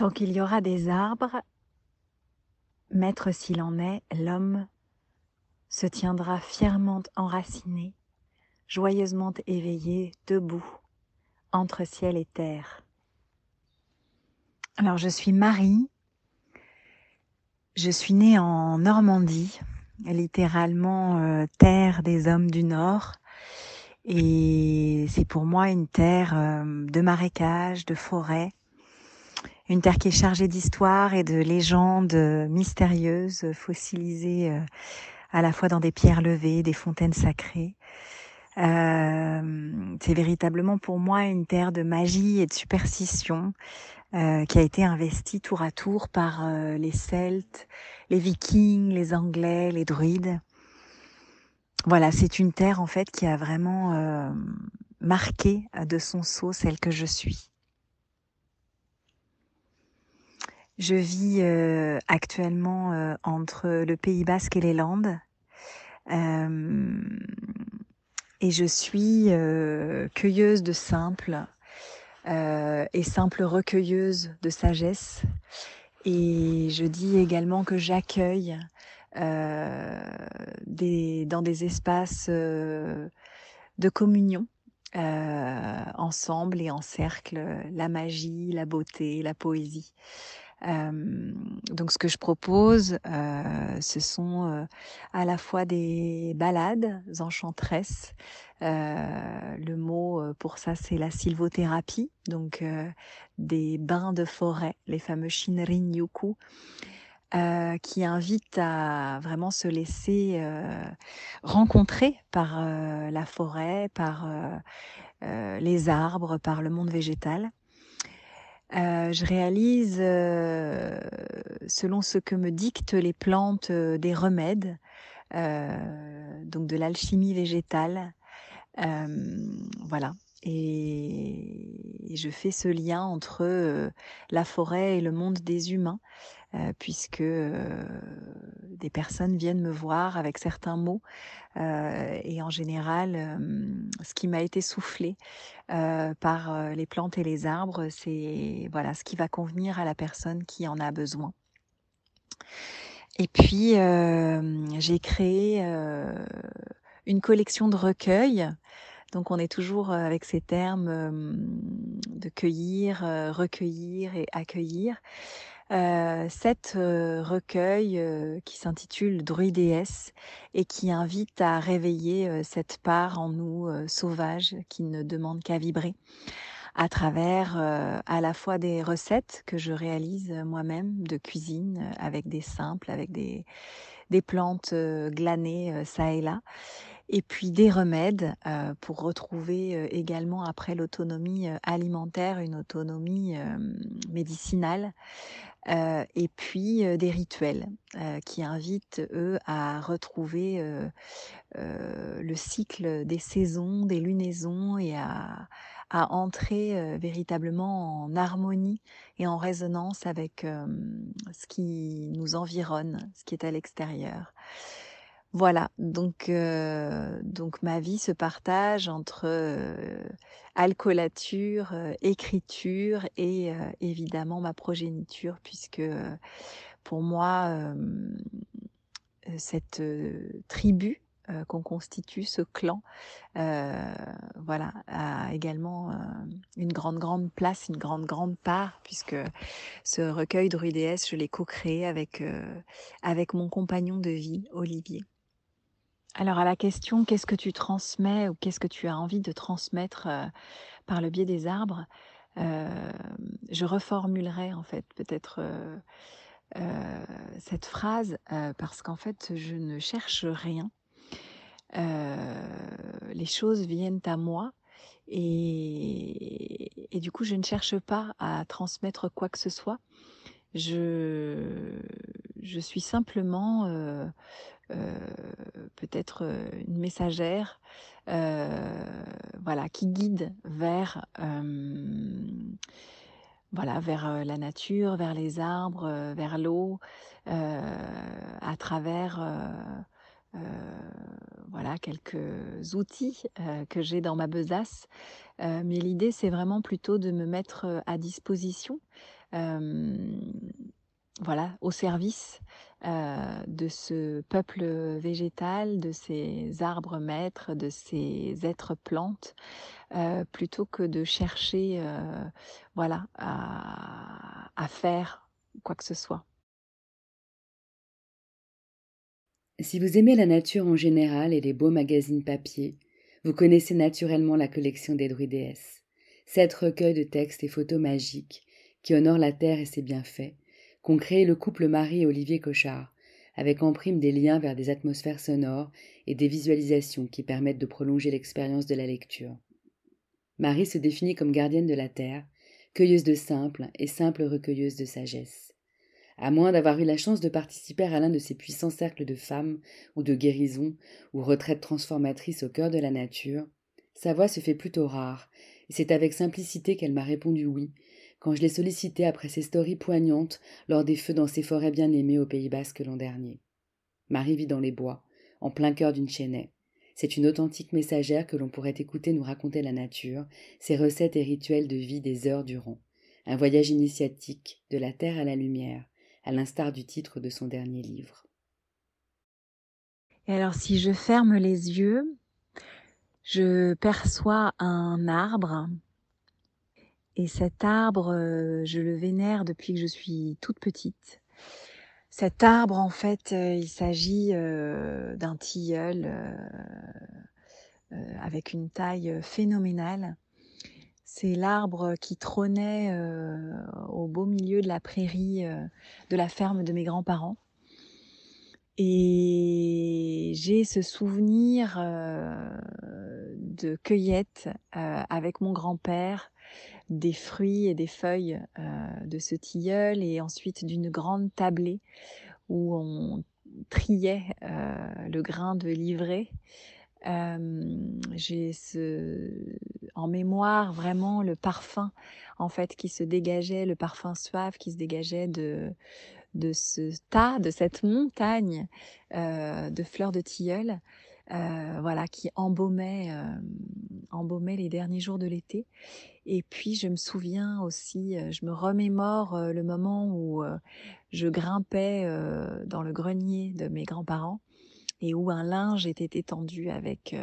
Tant qu'il y aura des arbres, maître s'il en est, l'homme se tiendra fièrement enraciné, joyeusement éveillé, debout, entre ciel et terre. Alors je suis Marie, je suis née en Normandie, littéralement euh, terre des hommes du Nord, et c'est pour moi une terre euh, de marécages, de forêts, une terre qui est chargée d'histoire et de légendes mystérieuses, fossilisées euh, à la fois dans des pierres levées, des fontaines sacrées. Euh, c'est véritablement pour moi une terre de magie et de superstition euh, qui a été investie tour à tour par euh, les Celtes, les Vikings, les Anglais, les druides. Voilà, c'est une terre en fait qui a vraiment euh, marqué de son sceau celle que je suis. Je vis euh, actuellement euh, entre le Pays Basque et les Landes. Euh, et je suis cueilleuse de simples et simple recueilleuse de sagesse. Et je dis également que j'accueille des, dans des espaces de communion ensemble et en cercle la magie, la beauté, la poésie. Donc ce que je propose, ce sont à la fois des balades enchanteresses. le mot pour ça, c'est la sylvothérapie, donc des bains de forêt, les fameux Shinrin Yoku. Euh, qui invitent à vraiment se laisser rencontrer par la forêt, par les arbres, par le monde végétal. Euh, je réalise, euh, selon ce que me dictent les plantes, euh, des remèdes, donc de l'alchimie végétale. voilà. Et, je fais ce lien entre la forêt et le monde des humains, puisque des personnes viennent me voir avec certains mots et en général, ce qui m'a été soufflé par les plantes et les arbres, c'est voilà ce qui va convenir à la personne qui en a besoin. Et puis j'ai créé une collection de recueils donc on est toujours avec ces termes de cueillir, recueillir et accueillir. Euh, sept recueils qui s'intitulent Druidéesse et qui invitent à réveiller cette part en nous sauvage qui ne demande qu'à vibrer à travers à la fois des recettes que je réalise moi-même de cuisine avec des simples, avec des, des plantes glanées ça et là, et puis des remèdes euh, pour retrouver euh, également après l'autonomie euh, alimentaire une autonomie médicinale et puis des rituels qui invitent eux à retrouver le cycle des saisons, des lunaisons et à, entrer véritablement en harmonie et en résonance avec ce qui nous environne, ce qui est à l'extérieur. Voilà, donc, euh, donc ma vie se partage entre euh, alcoolature, euh, écriture et évidemment ma progéniture, puisque pour moi, cette tribu qu'on constitue, ce clan, voilà, a également une grande, grande place, une grande, grande part, puisque ce recueil Druidéesse, je l'ai co-créé avec, avec mon compagnon de vie, Olivier. Alors à la question qu'est-ce que tu transmets ou qu'est-ce que tu as envie de transmettre par le biais des arbres, je reformulerai en fait peut-être cette phrase parce qu'en fait je ne cherche rien. les choses viennent à moi et, du coup je ne cherche pas à transmettre quoi que ce soit. Je suis simplement euh, peut-être euh, une messagère, euh, voilà, qui guide vers voilà, vers la nature, vers les arbres, vers l'eau, à travers voilà quelques outils que j'ai dans ma besace. mais l'idée, c'est vraiment plutôt de me mettre à disposition voilà, au service de ce peuple végétal, de ces arbres maîtres, de ces êtres plantes, plutôt que de chercher, voilà, à, faire quoi que ce soit. Si vous aimez la nature en général et les beaux magazines papier, vous connaissez naturellement la collection des druidéesses, sept recueils de textes et photos magiques qui honorent la terre et ses bienfaits, qu'ont créé le couple Marie et Olivier Cochard, avec en prime des liens vers des atmosphères sonores et des visualisations qui permettent de prolonger l'expérience de la lecture. Marie se définit comme gardienne de la terre, cueilleuse de simples et simple recueilleuse de sagesse. À moins d'avoir eu la chance de participer à l'un de ces puissants cercles de femmes ou de guérison ou retraites transformatrices au cœur de la nature, sa voix se fait plutôt rare, et c'est avec simplicité qu'elle m'a répondu oui, quand je l'ai sollicité après ses stories poignantes lors des feux dans ses forêts bien-aimées au Pays Basque l'an dernier. Marie vit dans les bois, en plein cœur d'une chênaie. C'est une authentique messagère que l'on pourrait écouter nous raconter la nature, ses recettes et rituels de vie des heures durant. Un voyage initiatique de la terre à la lumière, à l'instar du titre de son dernier livre. Et alors si je ferme les yeux, je perçois un arbre et cet arbre, euh, je le vénère depuis que je suis toute petite. Cet arbre, en fait, euh, il s'agit euh, d'un tilleul avec une taille phénoménale. C'est l'arbre qui trônait au beau milieu de la prairie de la ferme de mes grands-parents. Et j'ai ce souvenir de cueillette avec mon grand-père des fruits et des feuilles euh, de ce tilleul et ensuite d'une grande tablée où on triait euh, le grain de livret. Euh, j'ai en mémoire vraiment le parfum en fait qui se dégageait, le parfum suave qui se dégageait de, de ce tas, de cette montagne de fleurs de tilleul. Voilà, qui embaumait, embaumait les derniers jours de l'été. Et puis je me souviens aussi, euh, je me remémore euh, le moment où euh, je grimpais dans le grenier de mes grands-parents et où un linge était étendu avec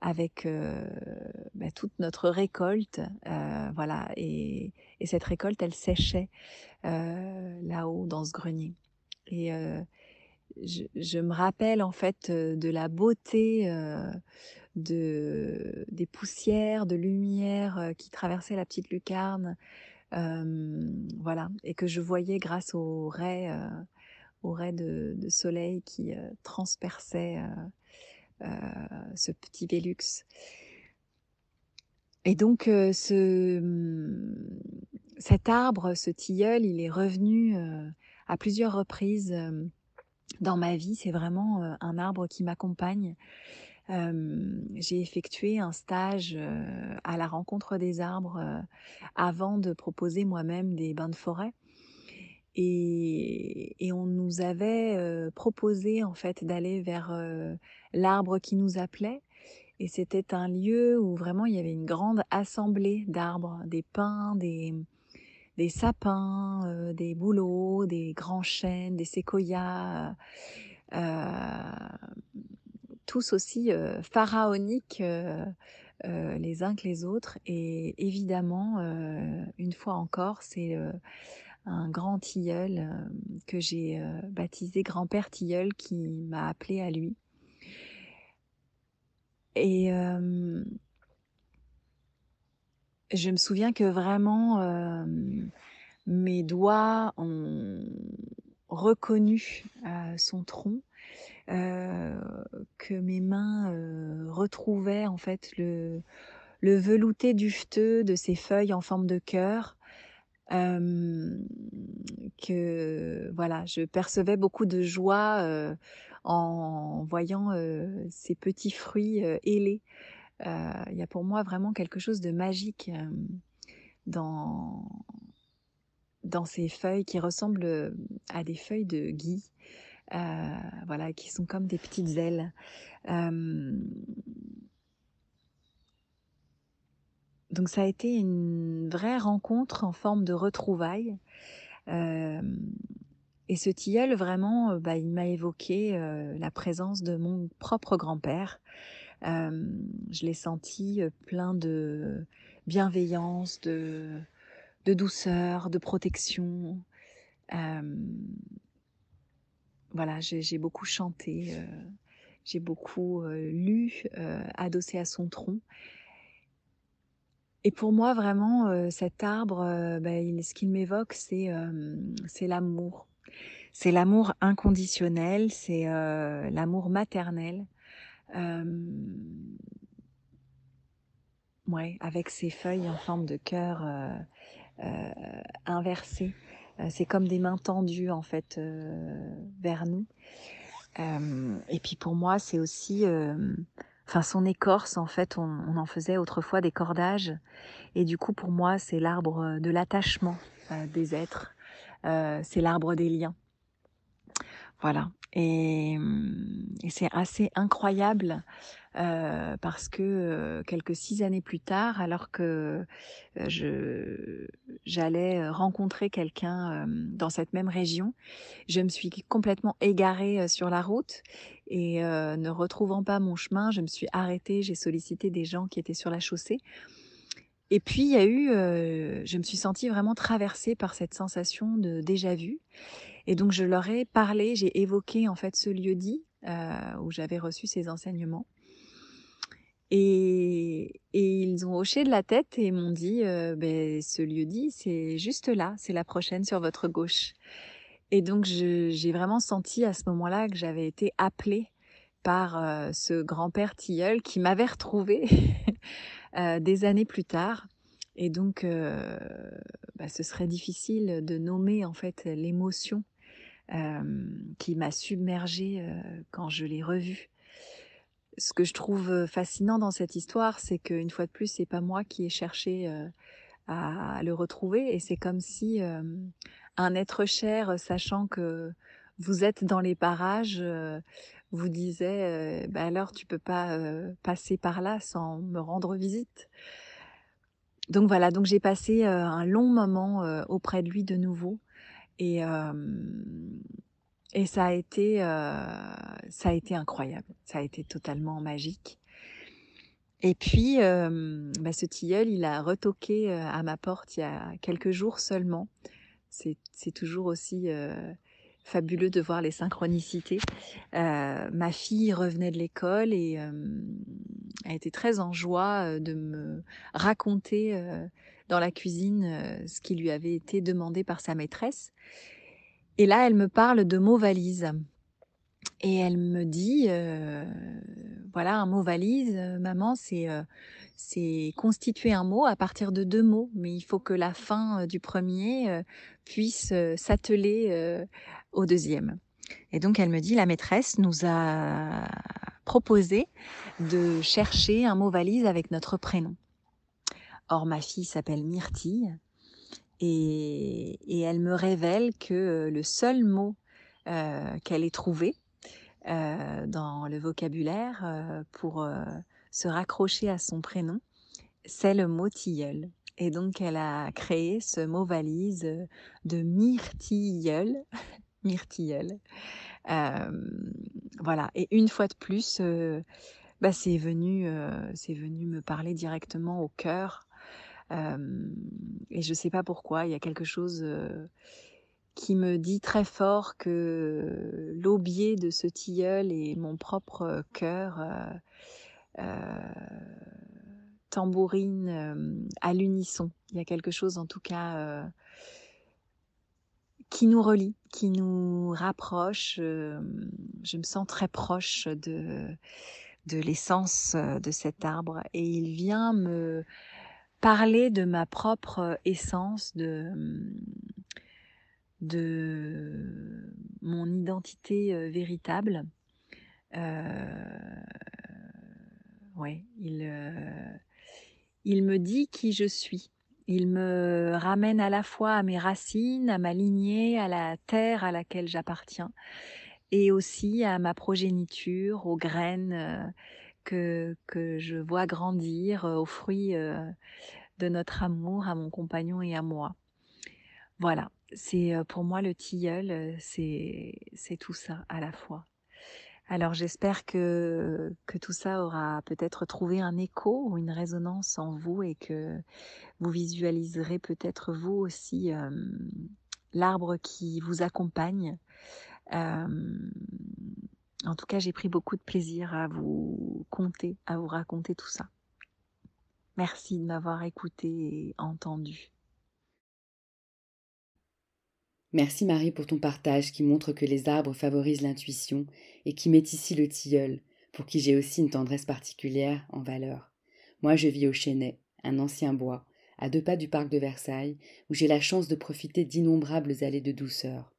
avec bah, toute notre récolte, voilà. Et, et, cette récolte, elle séchait là-haut dans ce grenier. Et je, me rappelle en fait de la beauté de, des poussières, de lumière qui traversaient la petite lucarne. voilà, et que je voyais grâce aux raies, de, soleil qui transperçaient ce petit Vélux. Et donc, mmh, cet arbre, ce tilleul, il est revenu à plusieurs reprises dans ma vie. C'est vraiment un arbre qui m'accompagne j'ai effectué un stage à la rencontre des arbres avant de proposer moi-même des bains de forêt. Et, et on nous avait proposé en fait d'aller vers l'arbre qui nous appelait. Et c'était un lieu où vraiment il y avait une grande assemblée d'arbres, des pins, des, des sapins, des bouleaux, des grands chênes, des séquoias. tous aussi pharaoniques les uns que les autres. Et évidemment, une fois encore, c'est un grand tilleul que j'ai baptisé grand-père tilleul qui m'a appelé à lui. Et je me souviens que vraiment mes doigts ont reconnu son tronc, que mes mains retrouvaient en fait le, velouté dufteux de ces feuilles en forme de cœur. que voilà, je percevais beaucoup de joie en voyant ces petits fruits ailés. Il y a pour moi vraiment quelque chose de magique dans, dans ces feuilles qui ressemblent à des feuilles de gui, voilà, qui sont comme des petites ailes. donc ça a été une vraie rencontre en forme de retrouvailles. Et ce tilleul, vraiment, euh, bah, il m'a évoqué euh, la présence de mon propre grand-père. Je l'ai senti plein de bienveillance, de, douceur, de protection. voilà, j'ai beaucoup chanté, j'ai beaucoup lu, adossé à son tronc. Et pour moi, vraiment, cet arbre, bah, ce qu'il m'évoque, c'est l'amour. C'est l'amour inconditionnel, c'est l'amour maternel. Euh, ouais, avec ses feuilles en forme de cœur euh, inversées. c'est comme des mains tendues en fait vers nous. et puis pour moi, c'est aussi, enfin son écorce en fait, on, en faisait autrefois des cordages. Et du coup, pour moi, c'est l'arbre de l'attachement des êtres. c'est l'arbre des liens. Voilà. Et, c'est assez incroyable euh, parce que euh, quelques six années plus tard, alors que euh, j'allais rencontrer quelqu'un dans cette même région, je me suis complètement égarée sur la route et ne retrouvant pas mon chemin, je me suis arrêtée, j'ai sollicité des gens qui étaient sur la chaussée. Et puis il y a eu, je me suis sentie vraiment traversée par cette sensation de déjà vu. Et donc je leur ai parlé, j'ai évoqué en fait ce lieu dit euh, où j'avais reçu ces enseignements. Et, ils ont hoché de la tête et m'ont dit euh, ben, ce lieu dit, c'est juste là, c'est la prochaine sur votre gauche. Et donc j'ai vraiment senti à ce moment-là que j'avais été appelée par euh, ce grand-père tilleul qui m'avait retrouvée des années plus tard. Et donc, bah, ce serait difficile de nommer en fait l'émotion qui m'a submergée quand je l'ai revu. Ce que je trouve fascinant dans cette histoire, c'est qu'une fois de plus, c'est pas moi qui ai cherché à le retrouver, et c'est comme si un être cher, sachant que vous êtes dans les parages, vous disait bah alors tu peux pas passer par là sans me rendre visite. Donc voilà, donc j'ai passé un long moment auprès de lui de nouveau et, ça a été ça a été incroyable, ça a été totalement magique. Et puis bah, ce tilleul, il a retoqué à ma porte il y a quelques jours seulement. C'est toujours aussi fabuleux de voir les synchronicités. Ma fille revenait de l'école et euh, a très en joie de me raconter dans la cuisine ce qui lui avait été demandé par sa maîtresse. Et là, elle me parle de mots valises. Et elle me dit, voilà, un mot valise, maman, c'est c'est constituer un mot à partir de deux mots, mais il faut que la fin du premier puisse s'atteler au deuxième. Et donc elle me dit, la maîtresse nous a proposé de chercher un mot valise avec notre prénom. Or ma fille s'appelle Myrtille et, elle me révèle que le seul mot euh, qu'elle ait trouvé euh, dans le vocabulaire euh, pour euh, se raccrocher à son prénom, c'est le mot tilleul. Et donc elle a créé ce mot valise de myrtilleul myrtilleul. voilà, et une fois de plus, bah, c'est venu, venu me parler directement au cœur. Et je ne sais pas pourquoi, il y a quelque chose qui me dit très fort que l'aubier de ce tilleul et mon propre cœur tambourine à l'unisson. Il y a quelque chose en tout cas qui nous relie, qui nous rapproche. je me sens très proche de, de l'essence de cet arbre et il vient me parler de ma propre essence, de, de mon identité véritable. Il, il me dit qui je suis. Il me ramène à la fois à mes racines, à ma lignée, à la terre à laquelle j'appartiens, et aussi à ma progéniture, aux graines que, je vois grandir, euh, aux fruits euh, de notre amour, à mon compagnon et à moi. Voilà, c'est pour moi le tilleul, c'est tout ça à la fois. Alors j'espère que, que tout ça aura peut-être trouvé un écho ou une résonance en vous et que vous visualiserez peut-être vous aussi l'arbre qui vous accompagne. En tout cas, j'ai pris beaucoup de plaisir à vous compter, à vous raconter tout ça. Merci de m'avoir écouté et entendu. Merci Marie pour ton partage qui montre que les arbres favorisent l'intuition et qui met ici le tilleul, pour qui j'ai aussi une tendresse particulière en valeur. Moi je vis au Chênay, un ancien bois, à deux pas du parc de Versailles, où j'ai la chance de profiter d'innombrables allées de douceur.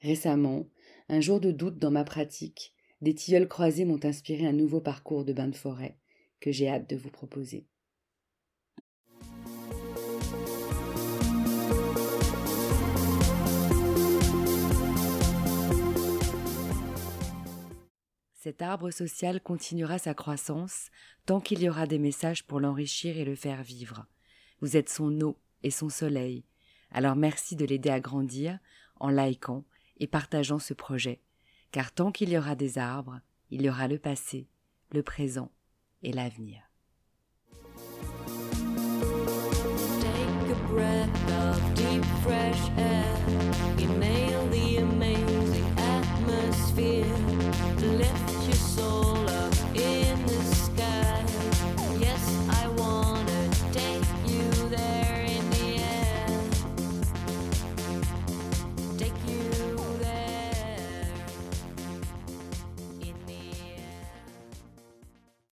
Récemment, un jour de doute dans ma pratique, des tilleuls croisés m'ont inspiré un nouveau parcours de bain de forêt que j'ai hâte de vous proposer. Cet arbre social continuera sa croissance tant qu'il y aura des messages pour l'enrichir et le faire vivre. Vous êtes son eau et son soleil. Alors merci de l'aider à grandir en likant et partageant ce projet, car tant qu'il y aura des arbres, il y aura le passé, le présent et l'avenir.